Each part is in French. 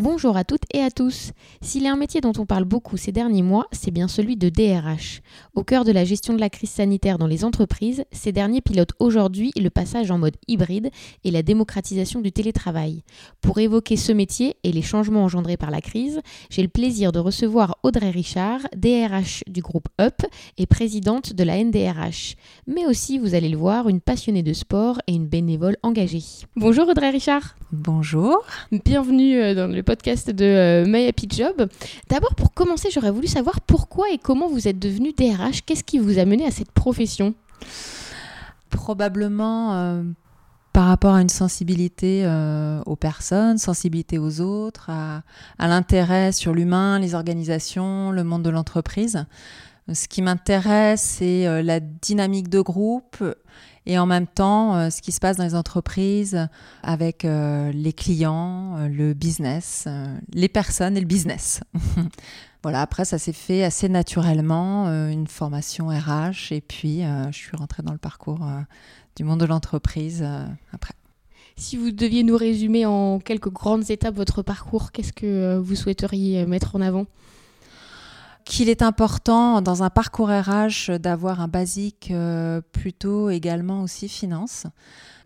Bonjour à toutes et à tous. S'il est un métier dont on parle beaucoup ces derniers mois, c'est bien celui de DRH. Au cœur de la gestion de la crise sanitaire dans les entreprises, ces derniers pilotent aujourd'hui le passage en mode hybride et la démocratisation du télétravail. Pour évoquer ce métier et les changements engendrés par la crise, j'ai le plaisir de recevoir Audrey Richard, DRH du groupe UP et présidente de la NDRH. Mais aussi, vous allez le voir, une passionnée de sport et une bénévole engagée. Bonjour Audrey Richard. Bonjour. Bienvenue euh, dans le podcast de euh, My Happy Job. D'abord, pour commencer, j'aurais voulu savoir pourquoi et comment vous êtes devenu DRH. Qu'est-ce qui vous a mené à cette profession? Probablement euh, par rapport à une sensibilité euh, aux personnes, sensibilité aux autres, à, à l'intérêt sur l'humain, les organisations, le monde de l'entreprise. Ce qui m'intéresse, c'est la dynamique de groupe et en même temps euh, ce qui se passe dans les entreprises avec euh, les clients, euh, le business, les personnes et le business. voilà, après ça s'est fait assez naturellement, une formation RH et puis je suis rentrée dans le parcours du monde de l'entreprise après. Si vous deviez nous résumer en quelques grandes étapes votre parcours, qu'est-ce que vous souhaiteriez mettre en avant? Qu'il est important dans un parcours RH d'avoir un basique euh, plutôt également aussi finance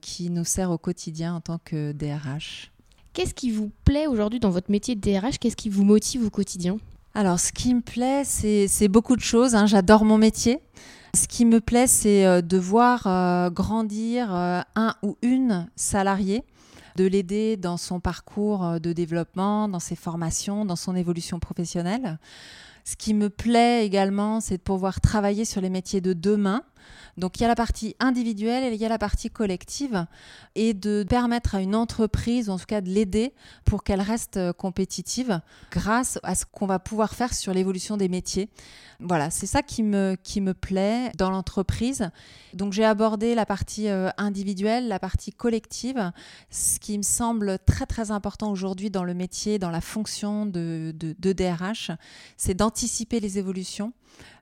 qui nous sert au quotidien en tant que DRH. Qu'est-ce qui vous plaît aujourd'hui dans votre métier de DRH Qu'est-ce qui vous motive au quotidien? Alors, ce qui me plaît, c'est beaucoup de choses. Hein. J'adore mon métier. Ce qui me plaît, c'est euh, de voir euh, grandir un ou une salariée de l'aider dans son parcours de développement, dans ses formations, dans son évolution professionnelle. Ce qui me plaît également, c'est de pouvoir travailler sur les métiers de demain. Donc il y a la partie individuelle et il y a la partie collective et de permettre à une entreprise, en tout cas de l'aider pour qu'elle reste euh, compétitive grâce à ce qu'on va pouvoir faire sur l'évolution des métiers. Voilà, c'est ça qui me, qui me plaît dans l'entreprise. Donc j'ai abordé la partie euh, individuelle, la partie collective, ce qui me semble très très important aujourd'hui dans le métier, dans la fonction de, de, de DRH, c'est d'anticiper les évolutions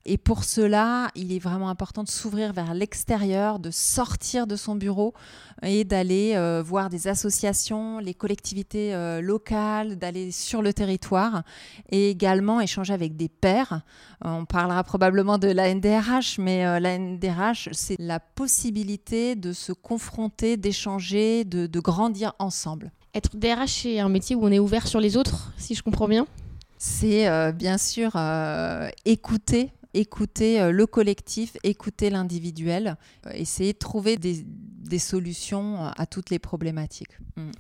et pour cela, il est vraiment important de s'ouvrir vers l'extérieur, de sortir de son bureau et d'aller euh, voir des associations, les collectivités euh, locales, d'aller sur le territoire et également échanger avec des pairs. Euh, on parlera probablement de la NDRH, mais la NDRH, c'est la possibilité de se confronter, d'échanger, de, de grandir ensemble. Être DRH, c'est un métier où on est ouvert sur les autres, si je comprends bien? C'est bien sûr écouter écouter euh, le collectif, écouter l'individuel, euh, essayer de trouver des, solutions à toutes les problématiques. Mm.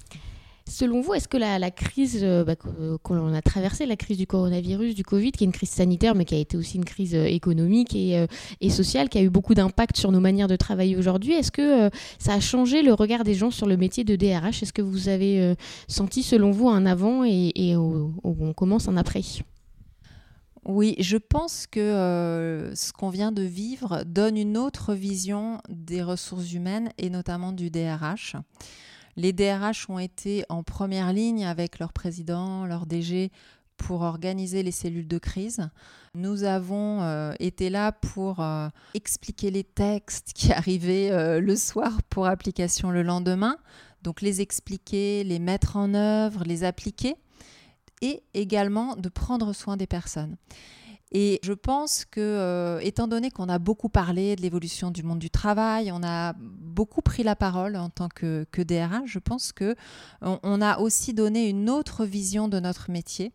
Selon vous, est-ce que la, crise euh, bah, qu'on a traversée, la crise du coronavirus, du Covid, qui est une crise sanitaire, mais qui a été aussi une crise économique et, sociale, qui a eu beaucoup d'impact sur nos manières de travailler aujourd'hui, est-ce que ça a changé le regard des gens sur le métier de DRH Est-ce que vous avez senti, selon vous, un avant et, on commence un après? Oui, je pense que euh, ce qu'on vient de vivre donne une autre vision des ressources humaines et notamment du DRH. Les DRH ont été en première ligne avec leur président, leur DG pour organiser les cellules de crise. Nous avons euh, été là pour euh, expliquer les textes qui arrivaient le soir pour application le lendemain. Donc les expliquer, les mettre en œuvre, les appliquer et également de prendre soin des personnes. Et je pense que, euh, étant donné qu'on a beaucoup parlé de l'évolution du monde du travail, on a beaucoup pris la parole en tant que, que DRH, je pense que on, a aussi donné une autre vision de notre métier,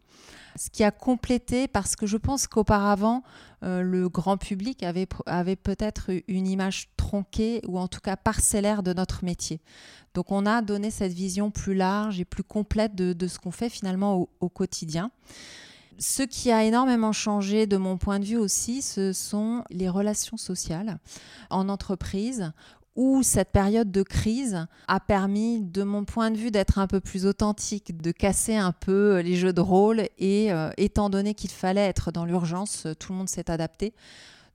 ce qui a complété parce que je pense qu'auparavant, euh, le grand public avait, avait peut-être une image tronquée ou en tout cas parcellaire de notre métier. Donc on a donné cette vision plus large et plus complète de, ce qu'on fait finalement au, quotidien. Ce qui a énormément changé de mon point de vue aussi, ce sont les relations sociales en entreprise où cette période de crise a permis, de mon point de vue, d'être un peu plus authentique, de casser un peu les jeux de rôle et euh, étant donné qu'il fallait être dans l'urgence, tout le monde s'est adapté.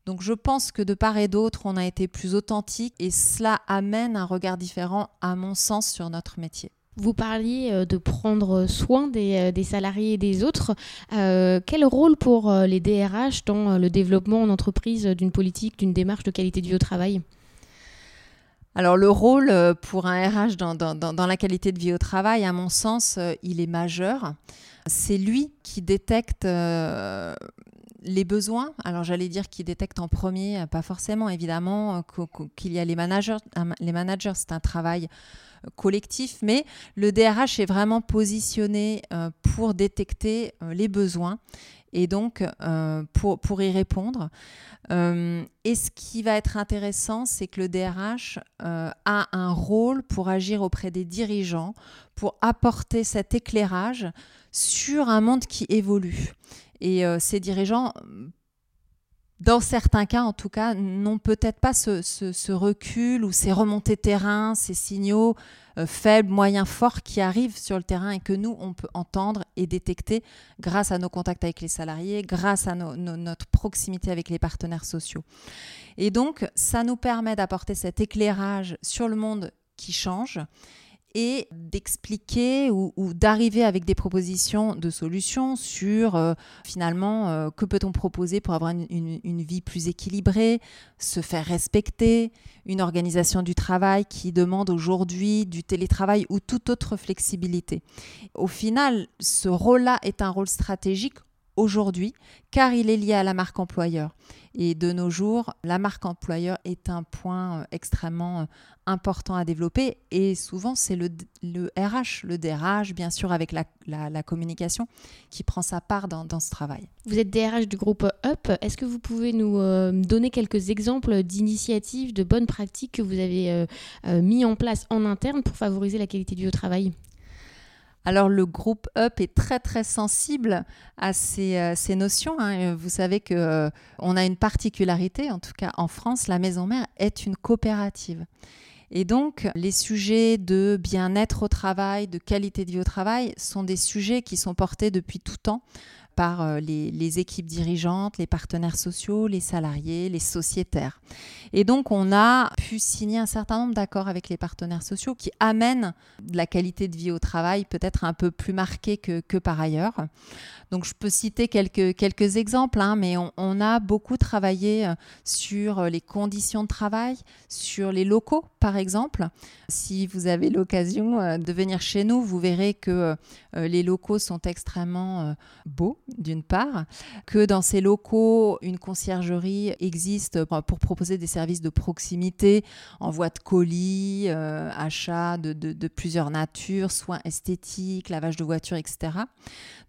Donc je pense que de part et d'autre, on a été plus authentique et cela amène un regard différent, à mon sens, sur notre métier. Vous parliez euh, de prendre soin des, euh, salariés et des autres. Euh, quel rôle pour les DRH dans le développement en entreprise d'une politique, d'une démarche de qualité de vie au travail? Alors le rôle pour un RH dans, la qualité de vie au travail, à mon sens, il est majeur. C'est lui qui détecte les besoins, alors j'allais dire qui détecte en premier, pas forcément évidemment, qu'il y a les managers. Les managers, c'est un travail collectif, mais le DRH est vraiment positionné euh, pour détecter euh, les besoins et donc euh, pour, pour y répondre. et ce qui va être intéressant, c'est que le DRH a un rôle pour agir auprès des dirigeants, pour apporter cet éclairage sur un monde qui évolue. Et ces dirigeants dans certains cas, en tout cas, n'ont peut-être pas ce, recul ou ces remontées terrain, ces signaux euh, faibles, moyens, forts qui arrivent sur le terrain et que nous, on peut entendre et détecter grâce à nos contacts avec les salariés, grâce à notre proximité avec les partenaires sociaux. Et donc, ça nous permet d'apporter cet éclairage sur le monde qui change et d'expliquer ou, d'arriver avec des propositions de solutions sur euh, finalement euh, que peut-on proposer pour avoir une, vie plus équilibrée, se faire respecter, une organisation du travail qui demande aujourd'hui du télétravail ou toute autre flexibilité. Au final, ce rôle-là est un rôle stratégique aujourd'hui car il est lié à la marque employeur. Et de nos jours, la marque employeur est un point euh, extrêmement euh, important à développer. Et souvent, c'est le, RH, le DRH, bien sûr, avec la, communication, qui prend sa part dans, ce travail. Vous êtes DRH du groupe UP. Est-ce que vous pouvez nous euh, donner quelques exemples d'initiatives, de bonnes pratiques que vous avez mis en place en interne pour favoriser la qualité du travail? Alors le groupe Up est très très sensible à ces, euh, notions. Hein. Vous savez que euh, on a une particularité, en tout cas en France, la maison mère est une coopérative. Et donc, les sujets de bien-être au travail, de qualité de vie au travail, sont des sujets qui sont portés depuis tout temps par euh, les, équipes dirigeantes, les partenaires sociaux, les salariés, les sociétaires. Et donc, on a pu signer un certain nombre d'accords avec les partenaires sociaux qui amènent de la qualité de vie au travail peut-être un peu plus marquée que, que par ailleurs. Donc, je peux citer quelques, quelques exemples, hein, mais on, a beaucoup travaillé euh, sur les conditions de travail, sur les locaux, par exemple. Si vous avez l'occasion euh, de venir chez nous, vous verrez que les locaux sont extrêmement beaux, d'une part, que dans ces locaux, une conciergerie existe pour proposer des services de proximité, envoi de colis, achat de, de, plusieurs natures, soins esthétiques, lavage de voitures, etc.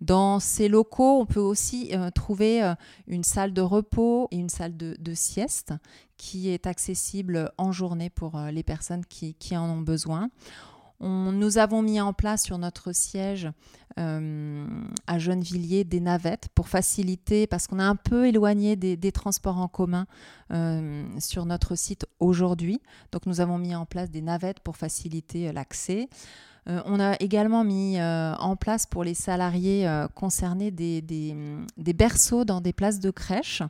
Dans ces locaux, on peut aussi euh, trouver euh, une salle de repos et une salle de, sieste qui est accessible en journée pour euh, les personnes qui, en ont besoin. Nous avons mis en place sur notre siège à Gennevilliers des navettes pour faciliter, parce qu'on est un peu éloigné des, transports en commun sur notre site aujourd'hui. Donc nous avons mis en place des navettes pour faciliter l'accès. Euh, on a également mis euh, en place pour les salariés euh, concernés des, des, berceaux dans des places de crèche.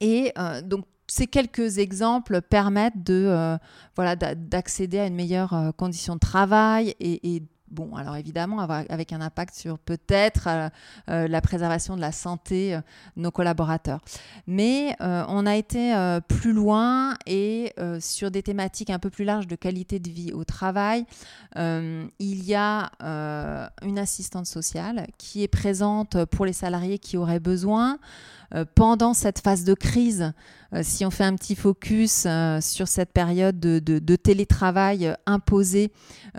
et donc, ces quelques exemples permettent de voilà d'accéder à une meilleure condition de travail et, Bon, alors évidemment, avec un impact sur peut-être euh, euh, la préservation de la santé de euh, nos collaborateurs. Mais on a été plus loin et sur des thématiques un peu plus larges de qualité de vie au travail, il y a une assistante sociale qui est présente pour les salariés qui auraient besoin. Euh, pendant cette phase de crise, euh, si on fait un petit focus euh, sur cette période de, télétravail imposé,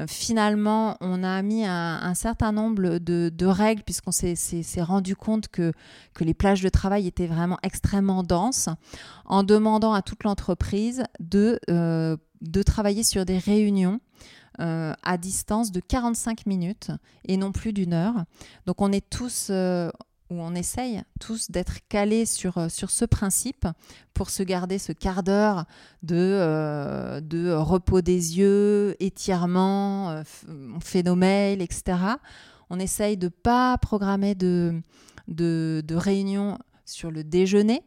finalement, on a mis un, certain nombre de, règles puisqu'on s'est rendu compte que, les plages de travail étaient vraiment extrêmement denses, en demandant à toute l'entreprise de travailler sur des réunions. à distance de 45 minutes et non plus d'une heure. Donc on est tous, où on essaye tous d'être calés sur, euh, sur ce principe pour se garder ce quart d'heure de, euh, repos des yeux, étirement, euh, etc. On essaye de ne pas programmer de, de, de réunions sur le déjeuner.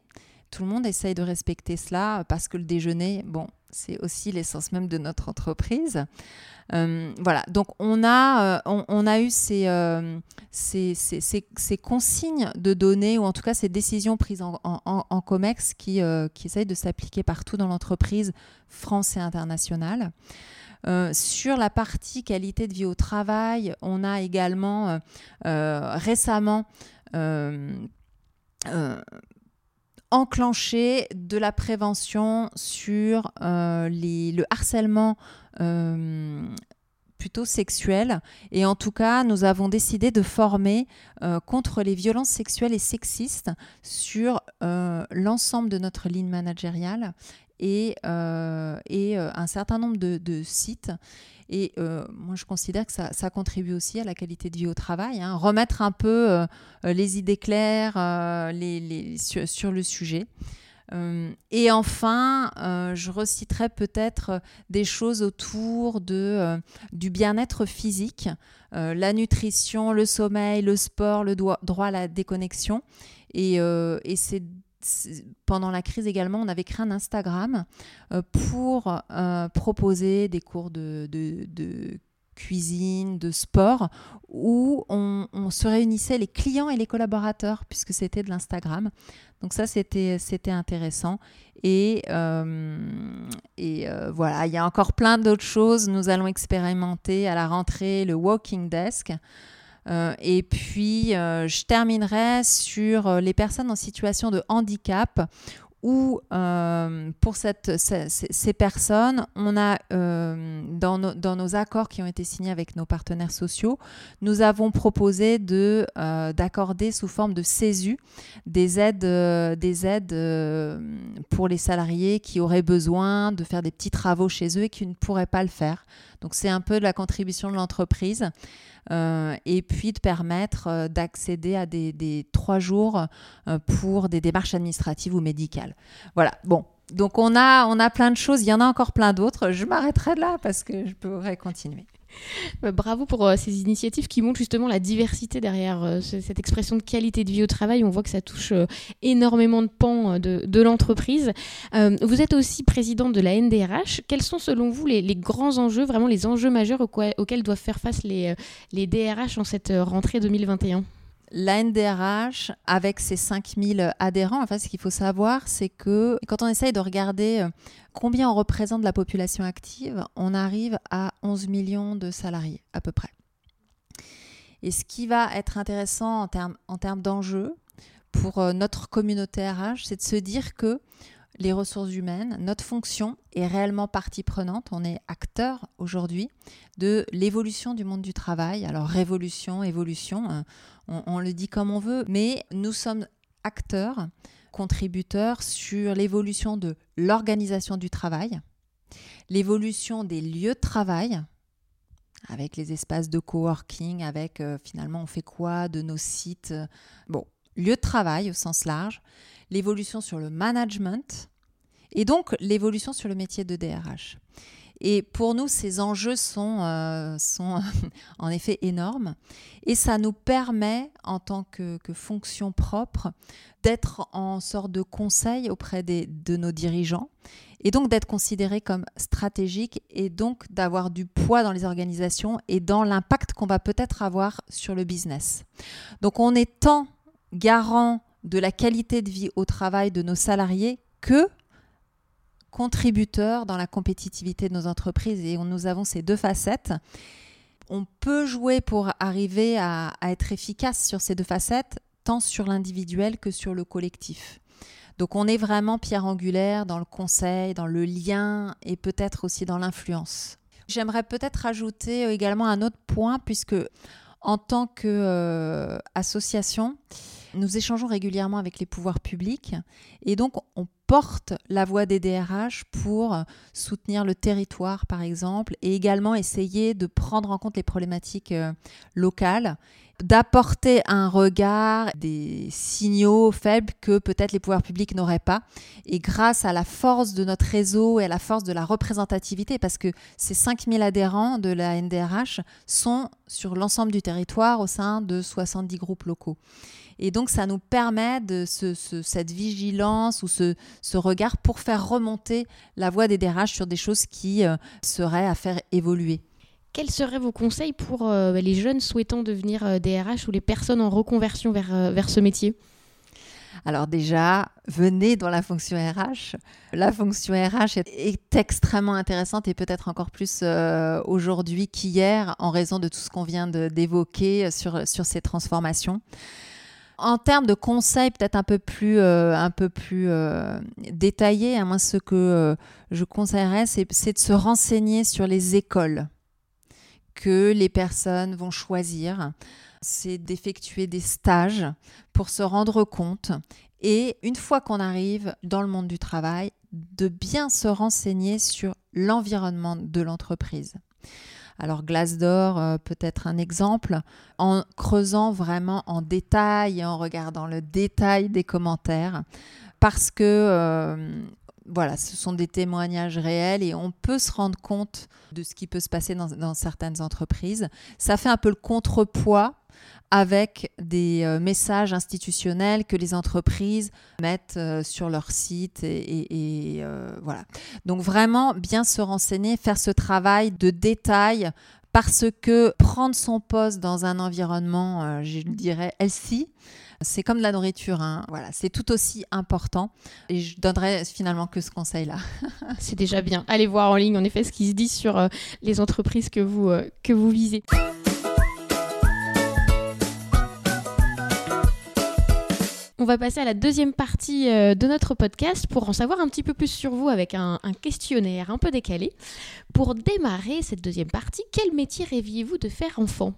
Tout le monde essaye de respecter cela parce que le déjeuner, bon, c'est aussi l'essence même de notre entreprise. Euh, voilà, donc on a, euh, eu euh, ces, consignes de données, ou en tout cas ces décisions prises en, en, COMEX qui, qui essayent de s'appliquer partout dans l'entreprise, France et internationale. sur la partie qualité de vie au travail, on a également récemment enclenché de la prévention sur euh, le harcèlement euh, plutôt sexuel. Et en tout cas, nous avons décidé de former euh, contre les violences sexuelles et sexistes sur l'ensemble de notre ligne managériale et, et un certain nombre de sites. Et euh, moi, je considère que ça, contribue aussi à la qualité de vie au travail. Hein. Remettre un peu euh, euh, les idées claires sur, le sujet. et enfin, je reciterai peut-être des choses autour du bien-être physique, la nutrition, le sommeil, le sport, le droit à la déconnexion. Et c'est pendant la crise également, on avait créé un Instagram euh, pour euh, proposer des cours de, cuisine, de sport, où on, se réunissait les clients et les collaborateurs, puisque c'était de l'Instagram. Donc ça, c'était intéressant. Et, euh, et voilà, il y a encore plein d'autres choses. Nous allons expérimenter à la rentrée le Walking Desk. Euh, et puis, euh, je terminerai sur euh, les personnes en situation de handicap où pour cette, ces, personnes, on a dans, dans, nos accords qui ont été signés avec nos partenaires sociaux, nous avons proposé de, d'accorder sous forme de CESU des aides, des aides pour les salariés qui auraient besoin de faire des petits travaux chez eux et qui ne pourraient pas le faire. Donc c'est un peu de la contribution de l'entreprise. Euh, et puis de permettre euh, d'accéder à des, trois jours euh, pour des démarches administratives ou médicales. Voilà, bon. Donc on a, on a plein de choses, il y en a encore plein d'autres. Je m'arrêterai là parce que je pourrais continuer. Bah, bravo pour euh, ces initiatives qui montrent justement la diversité derrière euh, cette expression de qualité de vie au travail. On voit que ça touche euh, énormément de pans de, l'entreprise. vous êtes aussi présidente de la NDRH. Quels sont selon vous les, grands enjeux, vraiment les enjeux majeurs auxquels doivent faire face les, les DRH en cette rentrée 2021 la NDRH, avec ses 5000 adhérents, en fait, ce qu'il faut savoir, c'est que quand on essaye de regarder euh, combien on représente de la population active, on arrive à 11 millions de salariés, à peu près. Et ce qui va être intéressant en termes, en termes d'enjeux pour euh, notre communauté RH, c'est de se dire que les ressources humaines, notre fonction est réellement partie prenante. On est acteur aujourd'hui de l'évolution du monde du travail. Alors révolution, évolution, hein, on, le dit comme on veut, mais nous sommes acteurs, contributeurs sur l'évolution de l'organisation du travail, l'évolution des lieux de travail, avec les espaces de coworking, avec euh, finalement on fait quoi de nos sites. Bon, lieu de travail au sens large, l'évolution sur le management et donc l'évolution sur le métier de DRH. Et pour nous, ces enjeux sont, euh, sont en effet énormes. Et ça nous permet, en tant que, fonction propre, d'être en sorte de conseil auprès des, de nos dirigeants et donc d'être considérés comme stratégiques et donc d'avoir du poids dans les organisations et dans l'impact qu'on va peut-être avoir sur le business. Donc on est tant garant de la qualité de vie au travail de nos salariés que contributeurs dans la compétitivité de nos entreprises et nous avons ces deux facettes. On peut jouer pour arriver à, être efficace sur ces deux facettes, tant sur l'individuel que sur le collectif. Donc on est vraiment pierre angulaire dans le conseil, dans le lien et peut-être aussi dans l'influence. J'aimerais peut-être ajouter également un autre point puisque en tant qu'association, euh, nous échangeons régulièrement avec les pouvoirs publics et donc on porte la voix des DRH pour soutenir le territoire, par exemple, et également essayer de prendre en compte les problématiques euh, locales d'apporter un regard, des signaux faibles que peut-être les pouvoirs publics n'auraient pas. Et grâce à la force de notre réseau et à la force de la représentativité, parce que ces 5000 adhérents de la NDRH sont sur l'ensemble du territoire au sein de 70 groupes locaux. Et donc, ça nous permet de cette vigilance ou ce, regard pour faire remonter la voix des DRH sur des choses qui euh, seraient à faire évoluer. Quels seraient vos conseils pour euh, les jeunes souhaitant devenir DRH euh, ou les personnes en reconversion vers, vers ce métier? Alors déjà, venez dans la fonction RH. La fonction RH est, extrêmement intéressante et peut-être encore plus aujourd'hui qu'hier en raison de tout ce qu'on vient d'évoquer sur, sur ces transformations. En termes de conseils peut-être un peu plus, euh, un peu plus euh, détaillés, à hein, moi ce que euh, je conseillerais, c'est, de se renseigner sur les écoles que les personnes vont choisir. C'est d'effectuer des stages pour se rendre compte et une fois qu'on arrive dans le monde du travail, de bien se renseigner sur l'environnement de l'entreprise. Alors Glassdoor euh, peut être un exemple en creusant vraiment en détail et en regardant le détail des commentaires parce que euh, voilà, ce sont des témoignages réels et on peut se rendre compte de ce qui peut se passer dans certaines entreprises. Ça fait un peu le contrepoids avec des euh, messages institutionnels que les entreprises mettent euh, sur leur site et, euh, voilà. Donc vraiment bien se renseigner, faire ce travail de détail parce que prendre son poste dans un environnement, je dirais, healthy, c'est comme de la nourriture, hein. voilà, c'est tout aussi important. Et je donnerais finalement que ce conseil-là. c'est déjà bien. Allez voir en ligne, en effet, ce qui se dit sur les entreprises que vous, que vous visez. On va passer à la deuxième partie euh, de notre podcast pour en savoir un petit peu plus sur vous avec un, questionnaire un peu décalé. Pour démarrer cette deuxième partie, quel métier rêviez-vous de faire enfant?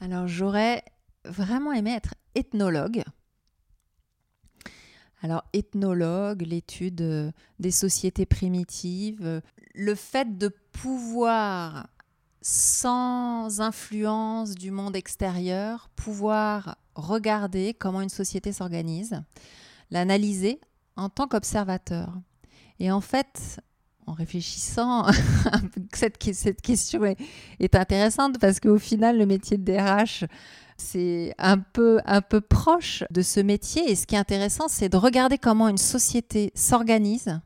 Alors j'aurais vraiment aimé être ethnologue. Alors ethnologue, l'étude euh, des sociétés primitives, euh, le fait de pouvoir sans influence du monde extérieur, pouvoir regarder comment une société s'organise, l'analyser en tant qu'observateur. Et en fait, en réfléchissant, cette, cette question est, est, intéressante parce qu'au final, le métier de DRH, c'est un peu, un peu proche de ce métier. Et ce qui est intéressant, c'est de regarder comment une société s'organise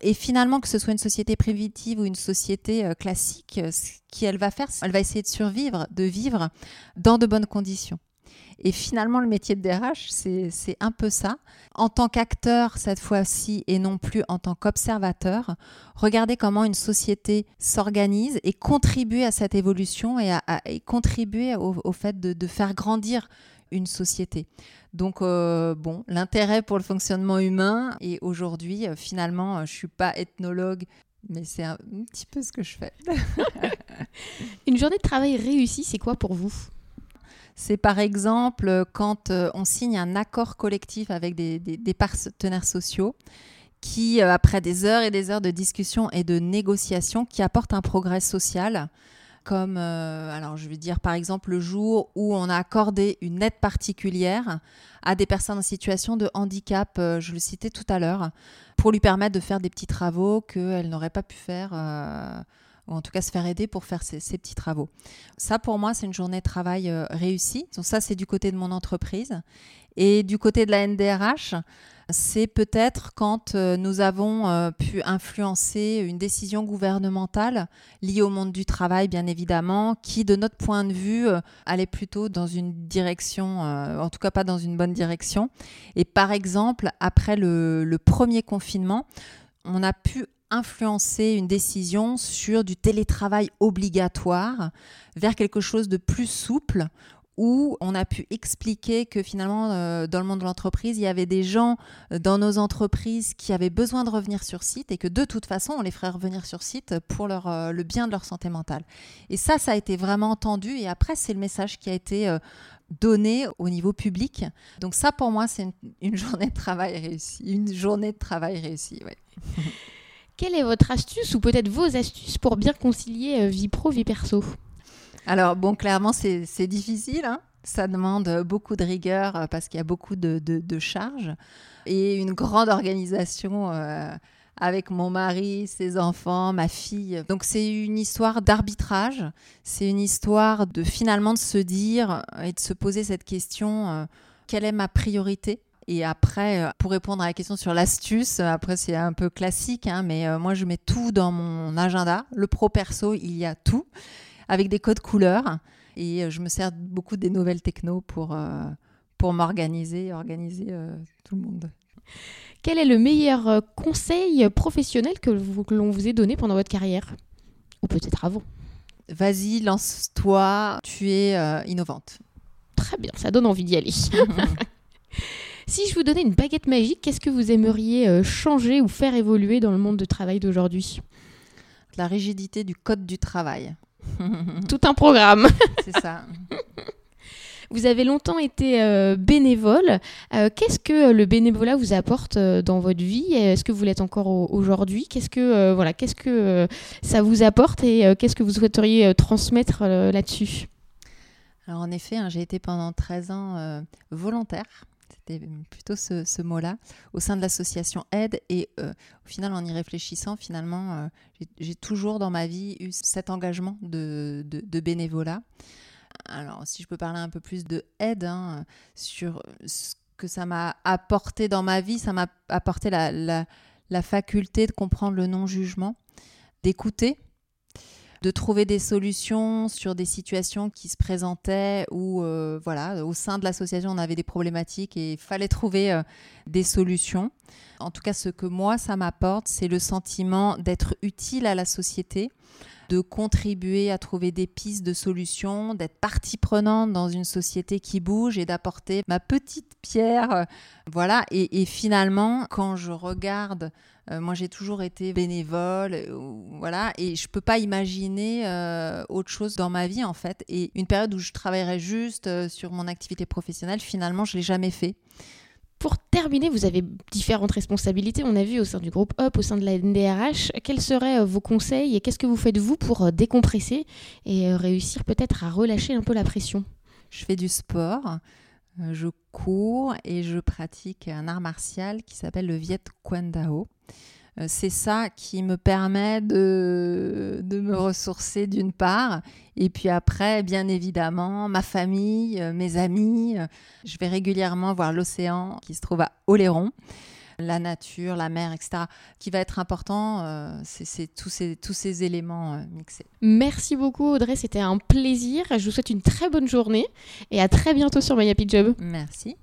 et finalement, que ce soit une société primitive ou une société euh, classique, euh, ce qu'elle va faire, elle va essayer de survivre, de vivre dans de bonnes conditions. Et finalement, le métier de DRH, c'est un peu ça. En tant qu'acteur, cette fois-ci, et non plus en tant qu'observateur, regarder comment une société s'organise et contribuer à cette évolution et, à, contribuer au, fait de, de, faire grandir une société. Donc, euh, bon, l'intérêt pour le fonctionnement humain, et aujourd'hui, euh, finalement, euh, je ne suis pas ethnologue, mais c'est un, petit peu ce que je fais. une journée de travail réussie, c'est quoi pour vous? C'est par exemple quand on signe un accord collectif avec des, partenaires sociaux qui, après des heures et des heures de discussion et de négociation, qui apportent un progrès social comme, euh, alors je vais dire par exemple le jour où on a accordé une aide particulière à des personnes en situation de handicap, euh, je le citais tout à l'heure, pour lui permettre de faire des petits travaux qu'elle n'aurait pas pu faire. Euh, en tout cas se faire aider pour faire ces, petits travaux. Ça, pour moi, c'est une journée de travail réussie. Donc ça, c'est du côté de mon entreprise. Et du côté de la NDRH, c'est peut-être quand euh, nous avons euh, pu influencer une décision gouvernementale liée au monde du travail, bien évidemment, qui, de notre point de vue, euh, allait plutôt dans une direction, en tout cas pas dans une bonne direction. Et par exemple, après le premier confinement, on a pu influencer une décision sur du télétravail obligatoire vers quelque chose de plus souple où on a pu expliquer que finalement, euh, dans le monde de l'entreprise, il y avait des gens euh, dans nos entreprises qui avaient besoin de revenir sur site et que de toute façon, on les ferait revenir sur site pour euh, le bien de leur santé mentale. Et ça, ça a été vraiment entendu. Et après, c'est le message qui a été donné au niveau public. Donc ça, pour moi, c'est une, journée de travail réussie. Une journée de travail réussie, Quelle est votre astuce ou peut-être vos astuces pour bien concilier vie pro, vie perso? Alors, bon, clairement, c'est difficile. Hein. ça demande beaucoup de rigueur euh, parce qu'il y a beaucoup de, charges et une grande organisation euh, avec mon mari, ses enfants, ma fille. Donc c'est une histoire d'arbitrage, c'est une histoire de finalement de se dire et de se poser cette question, euh, quelle est ma priorité? Et après, euh, pour répondre à la question sur l'astuce, après c'est un peu classique, hein, mais euh, moi je mets tout dans mon agenda. Le pro-perso, il y a tout, avec des codes couleurs. Et je me sers beaucoup des nouvelles techno pour, pour m'organiser, organiser tout le monde. Quel est le meilleur euh, conseil professionnel que, l'on vous ait donné pendant votre carrière? Ou peut-être avant? Vas-y, lance-toi, tu es euh, innovante. Très bien, ça donne envie d'y aller. si je vous donnais une baguette magique, qu'est-ce que vous aimeriez euh, changer ou faire évoluer dans le monde du travail d'aujourd'hui? La rigidité du code du travail. Tout un programme. C'est ça. Vous avez longtemps été euh, bénévole. Euh, qu'est-ce que le bénévolat vous apporte euh, dans votre vie? Est-ce que vous l'êtes encore aujourd'hui? Qu'est-ce que voilà, qu'est-ce que ça vous apporte et qu'est-ce que vous souhaiteriez transmettre là-dessus? Alors en effet, hein, j'ai été pendant 13 ans volontaire plutôt ce, mot-là, au sein de l'association Aide. Et au final, en y réfléchissant, finalement, j'ai toujours dans ma vie eu cet engagement de, de bénévolat alors si je peux parler un peu plus de aide hein, sur ce que ça m'a apporté dans ma vie, ça m'a apporté la, faculté de comprendre le non-jugement, d'écouter, de trouver des solutions sur des situations qui se présentaient où, euh, voilà, au sein de l'association, on avait des problématiques et il fallait trouver euh, des solutions. En tout cas, ce que moi, ça m'apporte, c'est le sentiment d'être utile à la société, de contribuer à trouver des pistes de solutions, d'être partie prenante dans une société qui bouge et d'apporter ma petite pierre. Euh, voilà, et, finalement, quand je regarde, euh, moi j'ai toujours été bénévole, euh, voilà, et je peux pas imaginer autre chose dans ma vie en fait. Et une période où je travaillerais juste sur mon activité professionnelle, finalement, je l'ai jamais fait. Pour terminer, vous avez différentes responsabilités, on a vu au sein du groupe UP, au sein de la NDRH. Quels seraient euh, vos conseils et qu'est-ce que vous faites vous pour euh, décompresser et euh, réussir peut-être à relâcher un peu la pression? Je fais du sport, je cours et je pratique un art martial qui s'appelle le Viet Quan Dao. Euh, c'est ça qui me permet de, de me ressourcer d'une part. Et puis après, bien évidemment, ma famille, euh, mes amis. Euh, je vais régulièrement voir l'océan qui se trouve à Oléron la nature, la mer, etc., qui va être important. c'est tous ces, tous ces éléments mixés. Merci beaucoup Audrey, c'était un plaisir. Je vous souhaite une très bonne journée et à très bientôt sur My Happy Job. Merci.